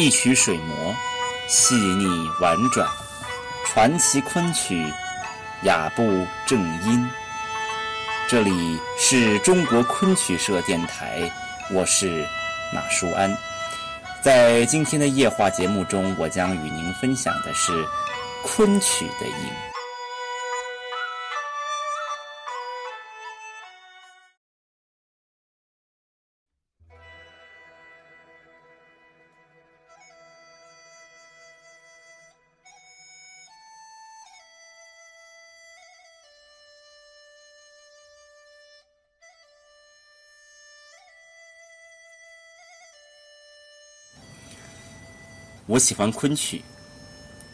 一曲水磨，细腻婉转，传奇昆曲，雅步正音。这里是中国昆曲社电台，我是马舒安。在今天的夜话节目中，我将与您分享的是昆曲的影。我喜欢昆曲，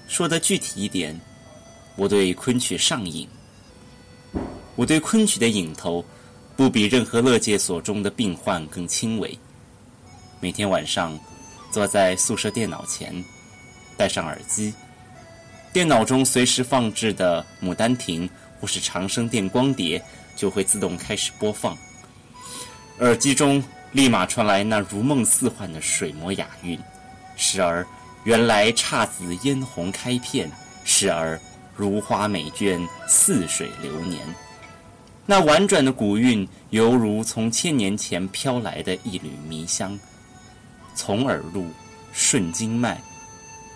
说的具体一点，我对昆曲上瘾。我对昆曲的瘾头，不比任何乐界所中的病患更轻微。每天晚上，坐在宿舍电脑前，戴上耳机，电脑中随时放置的《牡丹亭》或是《长生殿》光碟就会自动开始播放，耳机中立马传来那如梦似幻的水磨雅韵，时而。原来姹紫嫣红开片，时而如花美眷似水流年。那婉转的古韵，犹如从千年前飘来的一缕迷香，从耳入，顺经脉，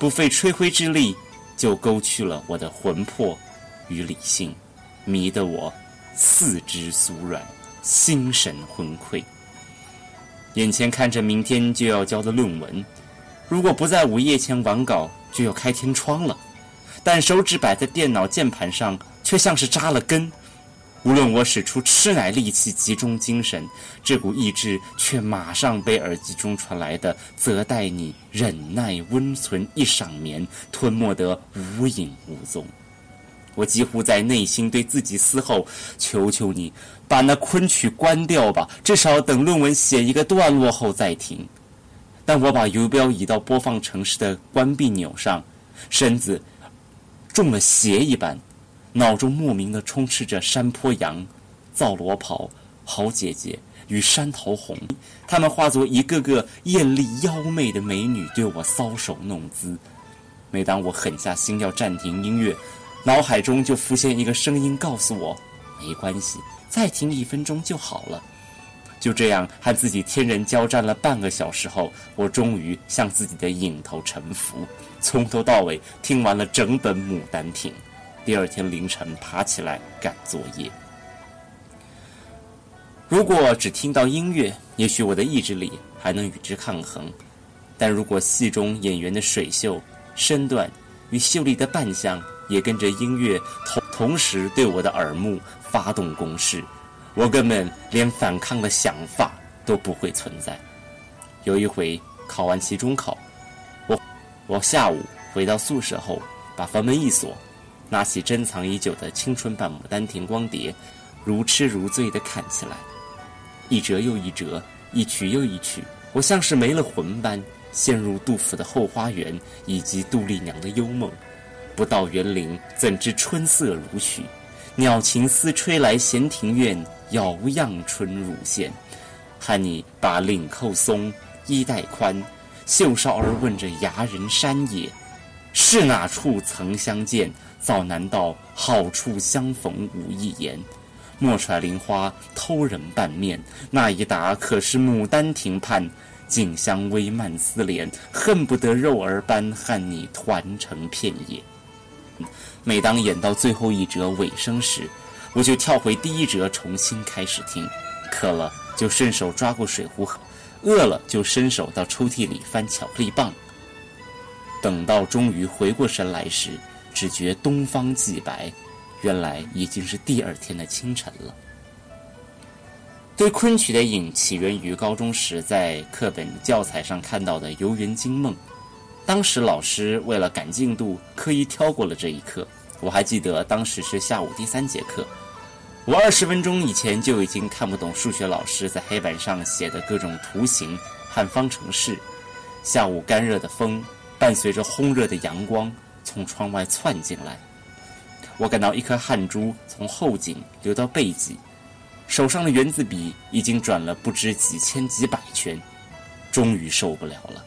不费吹灰之力，就勾去了我的魂魄与理性，迷得我四肢酥软，心神昏聩。眼前看着明天就要交的论文。如果不在午夜前完稿，就要开天窗了。但手指摆在电脑键盘上，却像是扎了根。无论我使出吃奶力气集中精神，这股意志却马上被耳机中传来的“则待你忍耐温存一晌眠”吞没得无影无踪。我几乎在内心对自己嘶吼：“求求你，把那昆曲关掉吧，至少等论文写一个段落后再听。”但我把游标移到播放城市的关闭钮上，身子中了邪一般，脑中莫名的充斥着山坡羊、皂罗袍、好姐姐与山桃红，她们化作一个个艳丽妖媚的美女，对我搔首弄姿。每当我狠下心要暂停音乐，脑海中就浮现一个声音告诉我：没关系，再听一分钟就好了。就这样和自己天人交战了半个小时后，我终于向自己的瘾头臣服，从头到尾听完了整本《牡丹亭》。第二天凌晨爬起来赶作业。如果只听到音乐，也许我的意志力还能与之抗衡；但如果戏中演员的水袖、身段与秀丽的扮相也跟着音乐同同时对我的耳目发动攻势，我根本连反抗的想法都不会存在。有一回考完期中考，我我下午回到宿舍后，把房门一锁，拿起珍藏已久的青春版《牡丹亭》光碟，如痴如醉地看起来，一折又一折，一曲又一曲，我像是没了魂般陷入杜甫的《后花园》以及杜丽娘的幽梦。不到园林，怎知春色如许？鸟情丝吹来闲庭院。摇漾春乳线，看你把领扣松，衣带宽，袖梢儿问着崖人山也，是哪处曾相见？早难道好处相逢无一言？莫揣菱花偷人半面，那一答可是牡丹亭畔，锦香微漫丝连，恨不得肉儿般和你团成片也。每当演到最后一折尾声时，我就跳回第一折，重新开始听。渴了就顺手抓过水壶喝，饿了就伸手到抽屉里翻巧克力棒。等到终于回过神来时，只觉东方既白，原来已经是第二天的清晨了。对昆曲的瘾起源于高中时在课本教材上看到的《游园惊梦》，当时老师为了赶进度，刻意挑过了这一课。我还记得当时是下午第三节课，我二十分钟以前就已经看不懂数学老师在黑板上写的各种图形和方程式。下午干热的风伴随着烘热的阳光从窗外窜进来，我感到一颗汗珠从后颈流到背脊，手上的圆子笔已经转了不知几千几百圈，终于受不了了。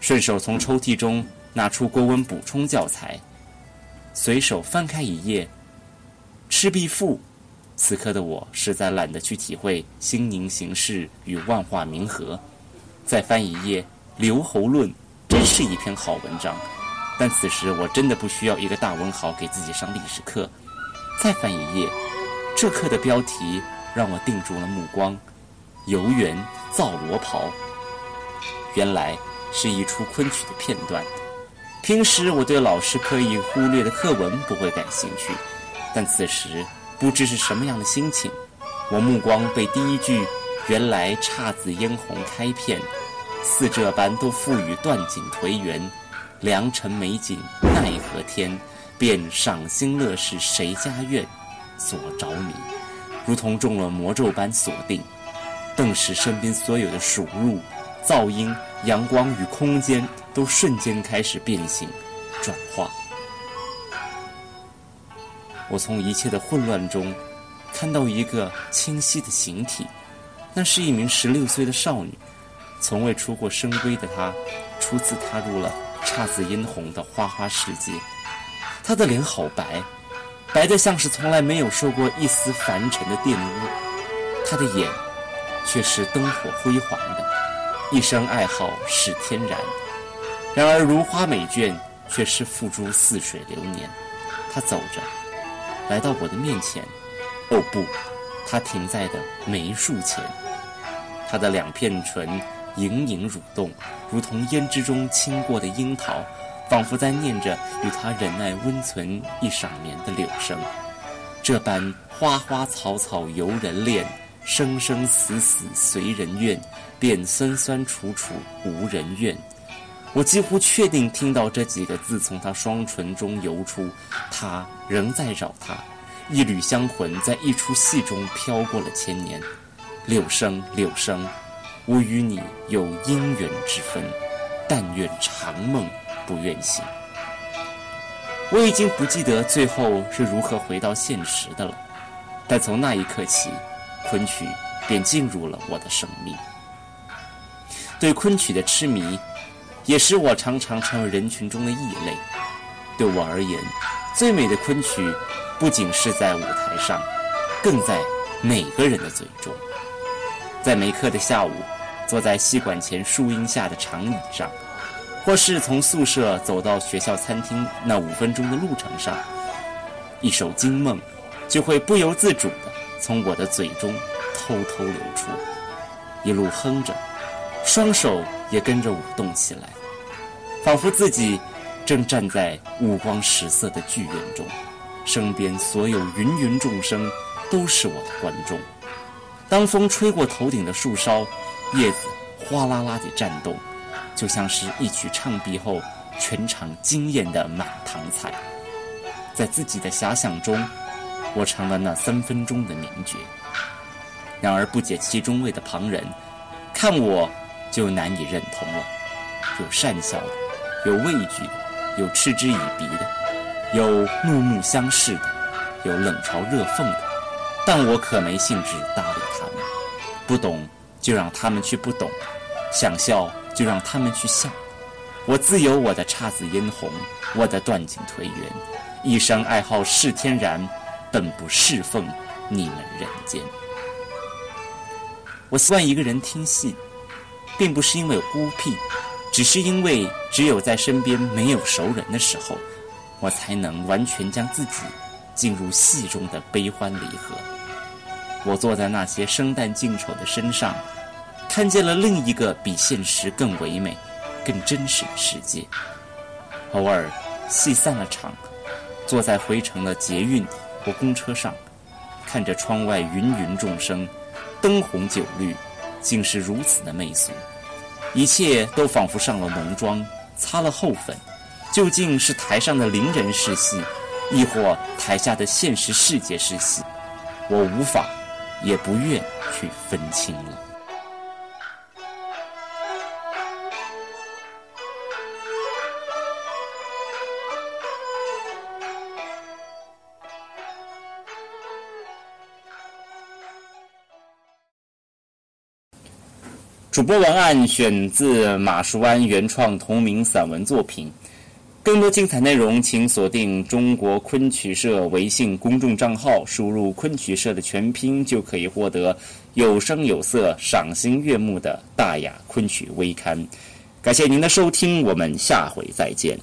顺手从抽屉中拿出国文补充教材，随手翻开一页，《赤壁赋》。此刻的我实在懒得去体会心宁形势与万化冥和。再翻一页《留侯论》，真是一篇好文章。但此时我真的不需要一个大文豪给自己上历史课。再翻一页，这课的标题让我定住了目光：“游园造罗袍。”原来是一出昆曲的片段。平时我对老师刻意忽略的课文不会感兴趣，但此时不知是什么样的心情，我目光被第一句“原来姹紫嫣红开片，似这般都付与断井颓垣，良辰美景奈何天，便赏心乐事谁家院”所着迷，如同中了魔咒般锁定，顿时身边所有的数入。噪音、阳光与空间都瞬间开始变形、转化。我从一切的混乱中看到一个清晰的形体，那是一名十六岁的少女。从未出过深闺的她，初次踏入了姹紫嫣红的花花世界。她的脸好白，白得像是从来没有受过一丝凡尘的玷污。她的眼却是灯火辉煌的。一生爱好是天然，然而如花美眷却是付诸似水流年。他走着，来到我的面前。哦不，他停在的梅树前。他的两片唇隐隐蠕动，如同胭脂中倾过的樱桃，仿佛在念着与他忍耐温存一晌眠的柳声。这般花花草草由人恋。生生死死随人愿，便酸酸楚楚无人怨。我几乎确定听到这几个字从他双唇中游出，他仍在扰他，一缕香魂在一出戏中飘过了千年。柳生，柳生，我与你有姻缘之分，但愿长梦不愿醒。我已经不记得最后是如何回到现实的了，但从那一刻起。昆曲便进入了我的生命。对昆曲的痴迷，也使我常常成为人群中的异类。对我而言，最美的昆曲，不仅是在舞台上，更在每个人的嘴中。在没课的下午，坐在戏馆前树荫下的长椅上，或是从宿舍走到学校餐厅那五分钟的路程上，一首《惊梦》就会不由自主的。从我的嘴中偷偷流出，一路哼着，双手也跟着舞动起来，仿佛自己正站在五光十色的剧院中，身边所有芸芸众生都是我的观众。当风吹过头顶的树梢，叶子哗啦啦地颤动，就像是一曲唱毕后全场惊艳的满堂彩。在自己的遐想中。我成了那三分钟的名角，然而不解其中味的旁人，看我就难以认同了。有讪笑的，有畏惧的，有嗤之以鼻的，有怒目相视的，有冷嘲热讽的。但我可没兴致搭理他们。不懂就让他们去不懂，想笑就让他们去笑。我自有我的姹紫嫣红，我的断井颓垣，一生爱好是天然。本不侍奉你们人间。我习惯一个人听戏，并不是因为孤僻，只是因为只有在身边没有熟人的时候，我才能完全将自己进入戏中的悲欢离合。我坐在那些生旦净丑的身上，看见了另一个比现实更唯美、更真实的世界。偶尔，戏散了场，坐在回程的捷运。或公车上，看着窗外芸芸众生，灯红酒绿，竟是如此的媚俗。一切都仿佛上了浓妆，擦了厚粉。究竟是台上的伶人是戏，亦或台下的现实世界是戏？我无法，也不愿去分清了。主播文案选自马树安原创同名散文作品。更多精彩内容，请锁定中国昆曲社微信公众账号，输入“昆曲社”的全拼，就可以获得有声有色、赏心悦目的大雅昆曲微刊。感谢您的收听，我们下回再见。